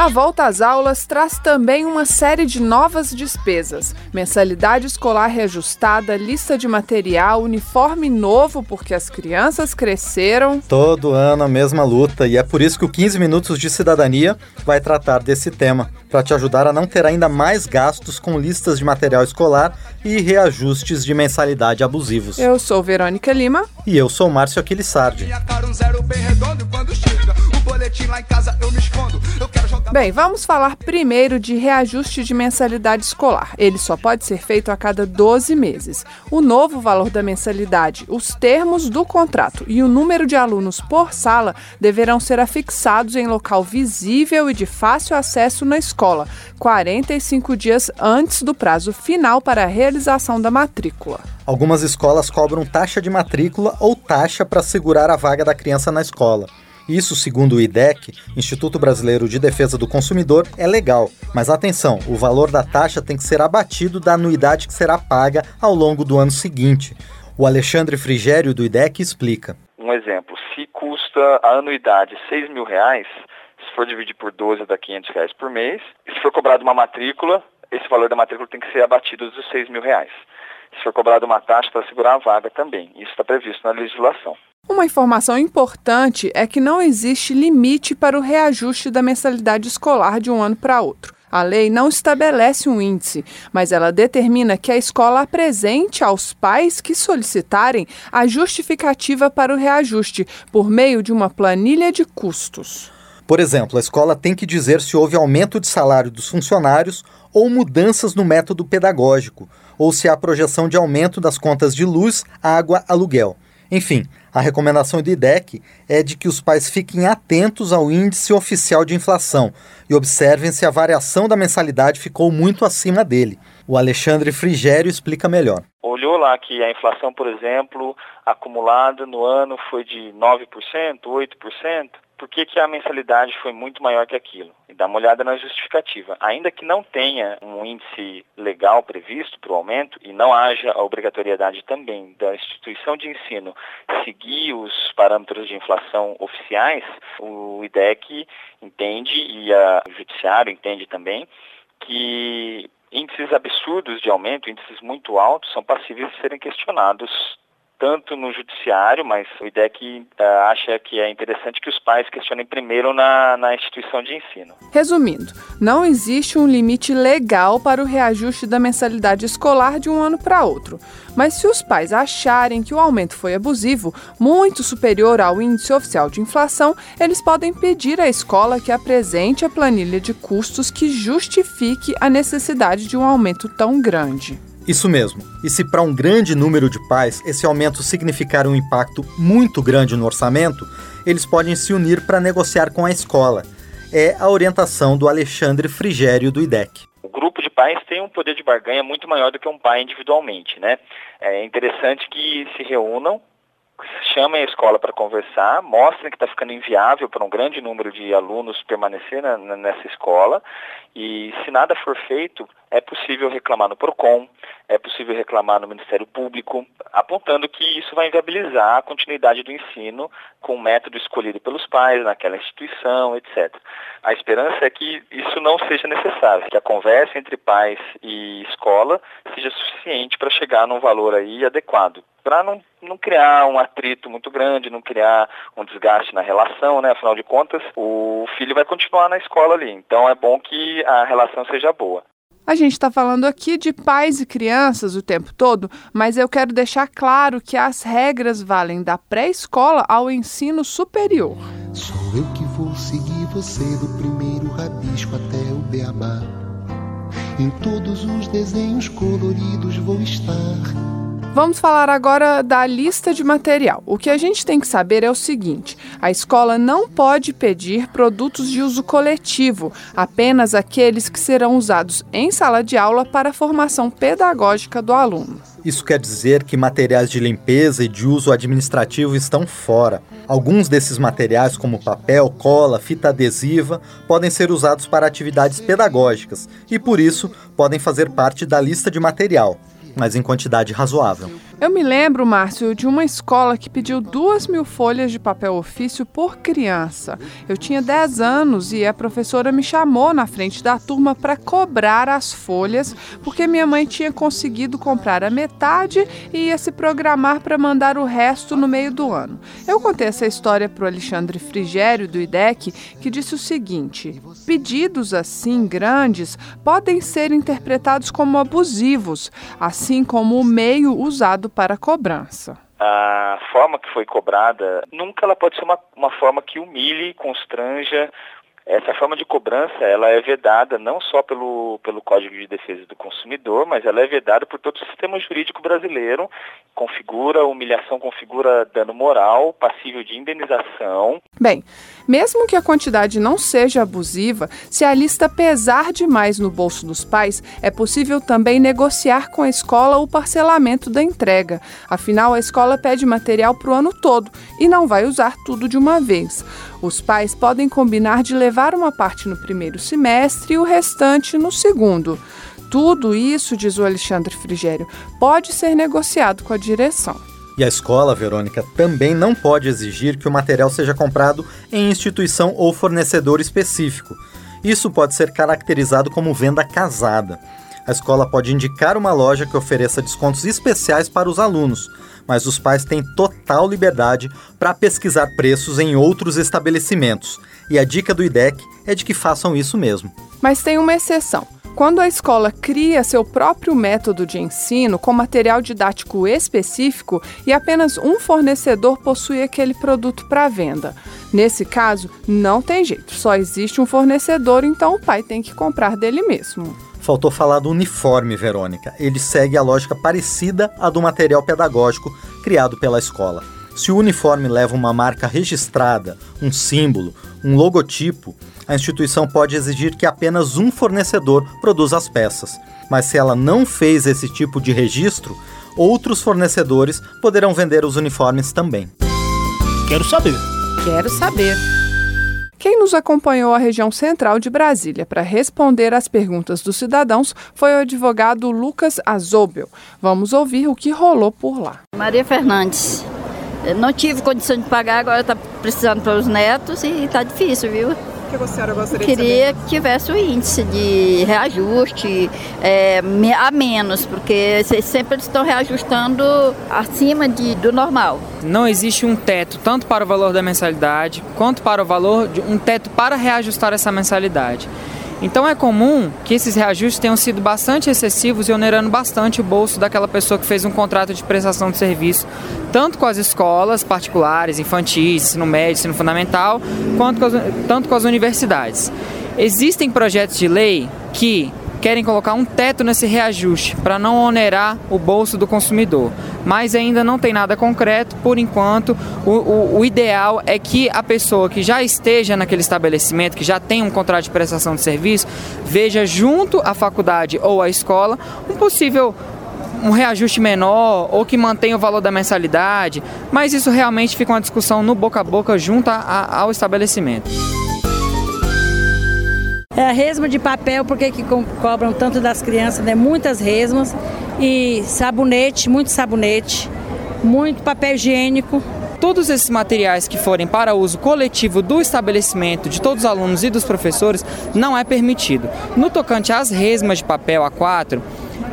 A volta às aulas traz também uma série de novas despesas: mensalidade escolar reajustada, lista de material, uniforme novo porque as crianças cresceram. Todo ano a mesma luta e é por isso que o 15 Minutos de Cidadania vai tratar desse tema, para te ajudar a não ter ainda mais gastos com listas de material escolar e reajustes de mensalidade abusivos. Eu sou Verônica Lima. E eu sou Márcio Aquilissardi. Minha cara um zero bem redondo e boletim lá em casa eu me escondo. Eu quero jogar Bem, vamos falar primeiro de reajuste de mensalidade escolar. Ele só pode ser feito a cada 12 meses. O novo valor da mensalidade, os termos do contrato e o número de alunos por sala deverão ser afixados em local visível e de fácil acesso na escola, 45 dias antes do prazo final para a realização da matrícula. Algumas escolas cobram taxa de matrícula ou taxa para segurar a vaga da criança na escola. Isso, segundo o IDEC, Instituto Brasileiro de Defesa do Consumidor, é legal. Mas atenção, o valor da taxa tem que ser abatido da anuidade que será paga ao longo do ano seguinte. O Alexandre Frigério, do IDEC, explica. Um exemplo, se custa a anuidade 6 mil reais, se for dividir por 12 dá 500 reais por mês. Se for cobrado uma matrícula, esse valor da matrícula tem que ser abatido dos 6 mil reais. Se for cobrado uma taxa para segurar a vaga também. Isso está previsto na legislação. Uma informação importante é que não existe limite para o reajuste da mensalidade escolar de um ano para outro. A lei não estabelece um índice, mas ela determina que a escola apresente aos pais que solicitarem a justificativa para o reajuste por meio de uma planilha de custos. Por exemplo, a escola tem que dizer se houve aumento de salário dos funcionários ou mudanças no método pedagógico, ou se há projeção de aumento das contas de luz, água, aluguel. Enfim, a recomendação do IDEC é de que os pais fiquem atentos ao índice oficial de inflação e observem se a variação da mensalidade ficou muito acima dele. O Alexandre Frigério explica melhor. Olhou lá que a inflação, por exemplo, acumulada no ano foi de 9%, 8%, por que, que a mensalidade foi muito maior que aquilo? E dá uma olhada na justificativa. Ainda que não tenha um índice legal previsto para o aumento e não haja a obrigatoriedade também da instituição de ensino seguir os parâmetros de inflação oficiais, o IDEC entende e a- o Judiciário entende também que índices absurdos de aumento, índices muito altos, são passíveis de serem questionados tanto no judiciário, mas o IDEC eh, acha que é interessante que os pais questionem primeiro na, na instituição de ensino. Resumindo, não existe um limite legal para o reajuste da mensalidade escolar de um ano para outro. Mas se os pais acharem que o aumento foi abusivo, muito superior ao índice oficial de inflação, eles podem pedir à escola que apresente a planilha de custos que justifique a necessidade de um aumento tão grande. Isso mesmo. E se para um grande número de pais esse aumento significar um impacto muito grande no orçamento, eles podem se unir para negociar com a escola. É a orientação do Alexandre Frigério do IDEC. O grupo de pais tem um poder de barganha muito maior do que um pai individualmente, né? É interessante que se reúnam, chamem a escola para conversar, mostrem que está ficando inviável para um grande número de alunos permanecer na- nessa escola e se nada for feito, é possível reclamar no PROCON, é possível reclamar no Ministério Público, apontando que isso vai inviabilizar a continuidade do ensino com o método escolhido pelos pais naquela instituição, etc. A esperança é que isso não seja necessário, que a conversa entre pais e escola seja suficiente para chegar num valor aí adequado, para não, não criar um atrito muito grande, não criar um desgaste na relação, né? Afinal de contas, o filho vai continuar na escola ali, então é bom que a relação seja boa. A gente está falando aqui de pais e crianças o tempo todo, mas eu quero deixar claro que as regras valem da pré-escola ao ensino superior. Sou eu que vou seguir você do primeiro rabisco até o beabá. Em todos os desenhos coloridos vou estar. Vamos falar agora da lista de material. O que a gente tem que saber é o seguinte: a escola não pode pedir produtos de uso coletivo, apenas aqueles que serão usados em sala de aula para a formação pedagógica do aluno. Isso quer dizer que materiais de limpeza e de uso administrativo estão fora. Alguns desses materiais, como papel, cola, fita adesiva, podem ser usados para atividades pedagógicas e, por isso, podem fazer parte da lista de material mas em quantidade razoável. Eu me lembro, Márcio, de uma escola que pediu duas mil folhas de papel ofício por criança. Eu tinha 10 anos e a professora me chamou na frente da turma para cobrar as folhas, porque minha mãe tinha conseguido comprar a metade e ia se programar para mandar o resto no meio do ano. Eu contei essa história para o Alexandre Frigério, do IDEC, que disse o seguinte: pedidos assim grandes podem ser interpretados como abusivos, assim como o meio usado para a cobrança. A forma que foi cobrada, nunca ela pode ser uma, uma forma que humilhe, constranja essa forma de cobrança ela é vedada não só pelo, pelo Código de Defesa do Consumidor, mas ela é vedada por todo o sistema jurídico brasileiro. Configura humilhação, configura dano moral, passível de indenização. Bem, mesmo que a quantidade não seja abusiva, se a lista pesar demais no bolso dos pais, é possível também negociar com a escola o parcelamento da entrega. Afinal, a escola pede material para o ano todo e não vai usar tudo de uma vez. Os pais podem combinar de levar uma parte no primeiro semestre e o restante no segundo. Tudo isso, diz o Alexandre Frigério, pode ser negociado com a direção. E a escola, Verônica, também não pode exigir que o material seja comprado em instituição ou fornecedor específico. Isso pode ser caracterizado como venda casada. A escola pode indicar uma loja que ofereça descontos especiais para os alunos, mas os pais têm total liberdade para pesquisar preços em outros estabelecimentos. E a dica do IDEC é de que façam isso mesmo. Mas tem uma exceção. Quando a escola cria seu próprio método de ensino com material didático específico e apenas um fornecedor possui aquele produto para venda. Nesse caso, não tem jeito, só existe um fornecedor, então o pai tem que comprar dele mesmo. Faltou falar do uniforme, Verônica. Ele segue a lógica parecida à do material pedagógico criado pela escola. Se o uniforme leva uma marca registrada, um símbolo, um logotipo, a instituição pode exigir que apenas um fornecedor produza as peças. Mas se ela não fez esse tipo de registro, outros fornecedores poderão vender os uniformes também. Quero saber. Quero saber. Quem nos acompanhou à região central de Brasília para responder às perguntas dos cidadãos foi o advogado Lucas Azobel. Vamos ouvir o que rolou por lá. Maria Fernandes. Não tive condição de pagar, agora está precisando para os netos e está difícil, viu? Que a senhora gostaria Queria que tivesse o índice de reajuste é, a menos, porque sempre eles estão reajustando acima de, do normal. Não existe um teto tanto para o valor da mensalidade quanto para o valor de um teto para reajustar essa mensalidade. Então é comum que esses reajustes tenham sido bastante excessivos e onerando bastante o bolso daquela pessoa que fez um contrato de prestação de serviço, tanto com as escolas particulares, infantis, ensino médio, ensino fundamental, quanto com as, tanto com as universidades. Existem projetos de lei que querem colocar um teto nesse reajuste para não onerar o bolso do consumidor. Mas ainda não tem nada concreto, por enquanto. O, o, o, ideal é que a pessoa que já esteja naquele estabelecimento, que já tem um contrato de prestação de serviço, veja junto à faculdade ou à escola um possível um reajuste menor ou que mantenha o valor da mensalidade, mas isso realmente fica uma discussão no boca a boca junto a, a, ao estabelecimento. É, resma de papel, porque que cobram tanto das crianças, né? Muitas resmas. E sabonete, muito sabonete, muito papel higiênico. Todos esses materiais que forem para uso coletivo do estabelecimento, de todos os alunos e dos professores, não é permitido. No tocante às resmas de papel A4,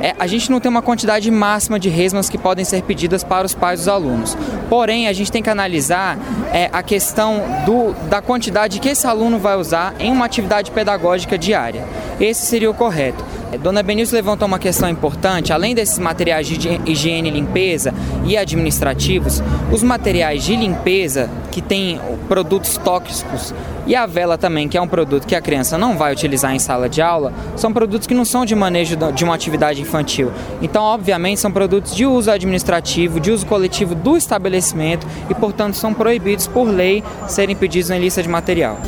é, a gente não tem uma quantidade máxima de resmas que podem ser pedidas para os pais dos alunos. Porém, a gente tem que analisar é, a questão do, da quantidade que esse aluno vai usar em uma atividade pedagógica diária. Esse seria o correto. Dona Benilson levantou uma questão importante. Além desses materiais de higiene e limpeza e administrativos, os materiais de limpeza que têm produtos tóxicos e a vela também, que é um produto que a criança não vai utilizar em sala de aula, são produtos que não são de manejo de uma atividade infantil. Então, obviamente, são produtos de uso administrativo, de uso coletivo do estabelecimento e, portanto, são proibidos por lei serem pedidos em lista de material.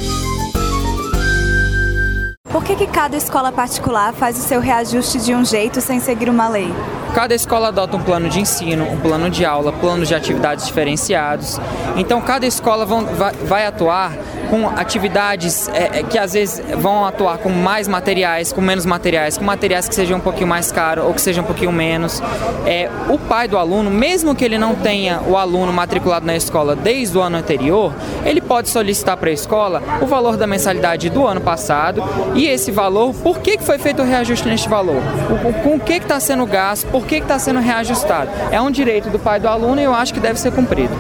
Por que, que cada escola particular faz o seu reajuste de um jeito sem seguir uma lei? Cada escola adota um plano de ensino, um plano de aula, planos de atividades diferenciados. Então, cada escola vai, atuar com atividades é, que às vezes vão atuar com mais materiais, com menos materiais, com materiais que sejam um pouquinho mais caros ou que sejam um pouquinho menos. É, o pai do aluno, mesmo que ele não tenha o aluno matriculado na escola desde o ano anterior, ele pode solicitar para a escola o valor da mensalidade do ano passado e esse valor, por que, que foi feito o reajuste neste valor? O, com o que está sendo gasto, por que está sendo reajustado? É um direito do pai do aluno e eu acho que deve ser cumprido.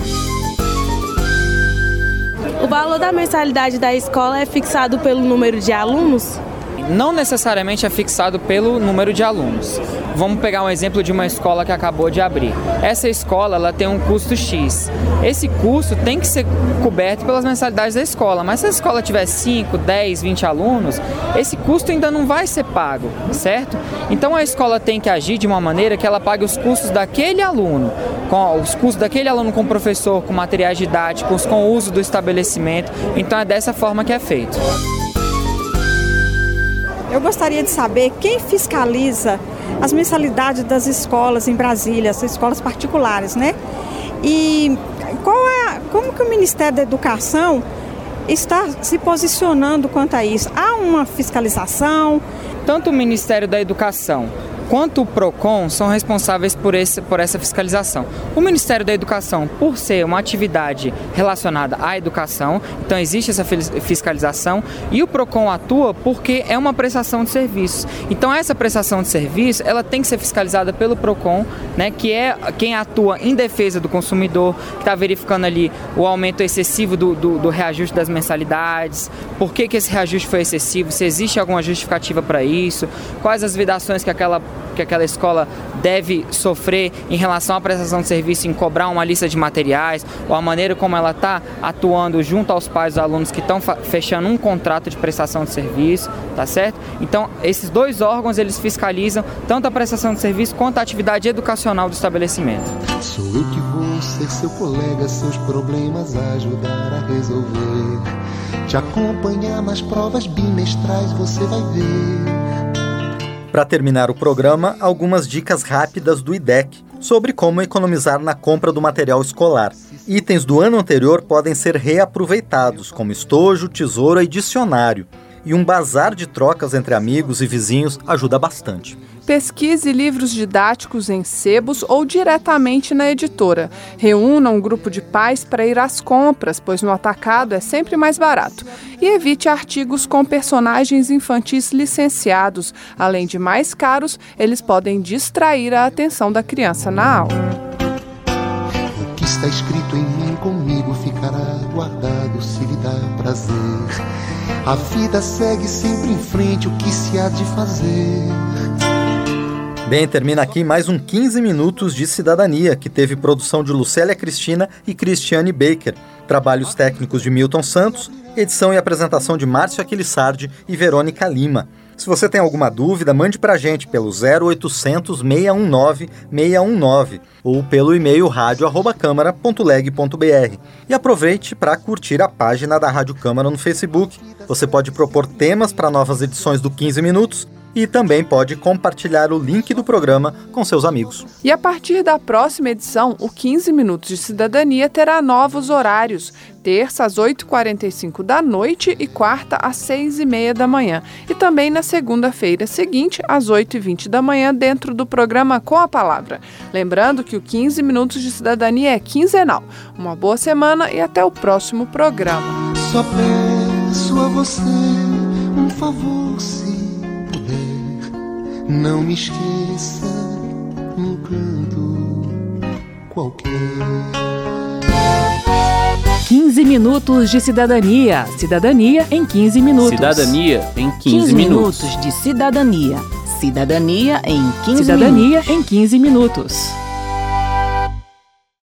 O valor da mensalidade da escola é fixado pelo número de alunos? Não necessariamente é fixado pelo número de alunos. Vamos pegar um exemplo de uma escola que acabou de abrir. Essa escola ela tem um custo X. Esse custo tem que ser coberto pelas mensalidades da escola, mas se a escola tiver 5, 10, 20 alunos, esse custo ainda não vai ser pago, certo? Então a escola tem que agir de uma maneira que ela pague os custos daquele aluno, com os custos daquele aluno com professor, com materiais didáticos, com o uso do estabelecimento. Então é dessa forma que é feito. Eu gostaria de saber quem fiscaliza as mensalidades das escolas em Brasília, as escolas particulares, né? E qual é, como que o Ministério da Educação está se posicionando quanto a isso? Há uma fiscalização? Tanto o Ministério da Educação quanto o PROCON são responsáveis por, esse, por essa fiscalização. O Ministério da Educação, por ser uma atividade relacionada à educação, então existe essa fiscalização, e o PROCON atua porque é uma prestação de serviços. Então essa prestação de serviço, ela tem que ser fiscalizada pelo PROCON, né, que é quem atua em defesa do consumidor, que está verificando ali o aumento excessivo do, do, do, reajuste das mensalidades, por que, que esse reajuste foi excessivo, se existe alguma justificativa para isso, quais as vedações que aquela que aquela escola deve sofrer em relação à prestação de serviço, em cobrar uma lista de materiais, ou a maneira como ela está atuando junto aos pais dos alunos que estão fechando um contrato de prestação de serviço, tá certo? Então, esses dois órgãos, eles fiscalizam tanto a prestação de serviço quanto a atividade educacional do estabelecimento. Sou eu que vou ser seu colega, seus problemas ajudar a resolver. Te acompanhar nas provas bimestrais, você vai ver para terminar o programa, algumas dicas rápidas do IDEC sobre como economizar na compra do material escolar. Itens do ano anterior podem ser reaproveitados, como estojo, tesouro e dicionário. E um bazar de trocas entre amigos e vizinhos ajuda bastante. Pesquise livros didáticos em sebos ou diretamente na editora. Reúna um grupo de pais para ir às compras, pois no atacado é sempre mais barato. E evite artigos com personagens infantis licenciados. Além de mais caros, eles podem distrair a atenção da criança na aula. O que está escrito em mim comigo ficará guardado se lhe dá prazer. A vida segue sempre em frente, o que se há de fazer? Bem, termina aqui mais um 15 minutos de cidadania, que teve produção de Lucélia Cristina e Cristiane Baker, trabalhos técnicos de Milton Santos, edição e apresentação de Márcio Aquilissardi e Verônica Lima. Se você tem alguma dúvida, mande para a gente pelo 0800 619 619 ou pelo e-mail rádio@câmara.leg.br. E aproveite para curtir a página da Rádio Câmara no Facebook. Você pode propor temas para novas edições do 15 minutos e também pode compartilhar o link do programa com seus amigos. E a partir da próxima edição, o 15 Minutos de Cidadania terá novos horários. Terça às 8h45 da noite e quarta às 6h30 da manhã. E também na segunda-feira seguinte, às 8h20 da manhã, dentro do programa Com a Palavra. Lembrando que o 15 Minutos de Cidadania é quinzenal. Uma boa semana e até o próximo programa. Só peço a você um favor, se não me esqueça num canto qualquer. 15 minutos de cidadania. Cidadania em 15 minutos. Cidadania em 15, 15 minutos. minutos de cidadania. Cidadania em 15 Cidadania minutos. em 15 minutos.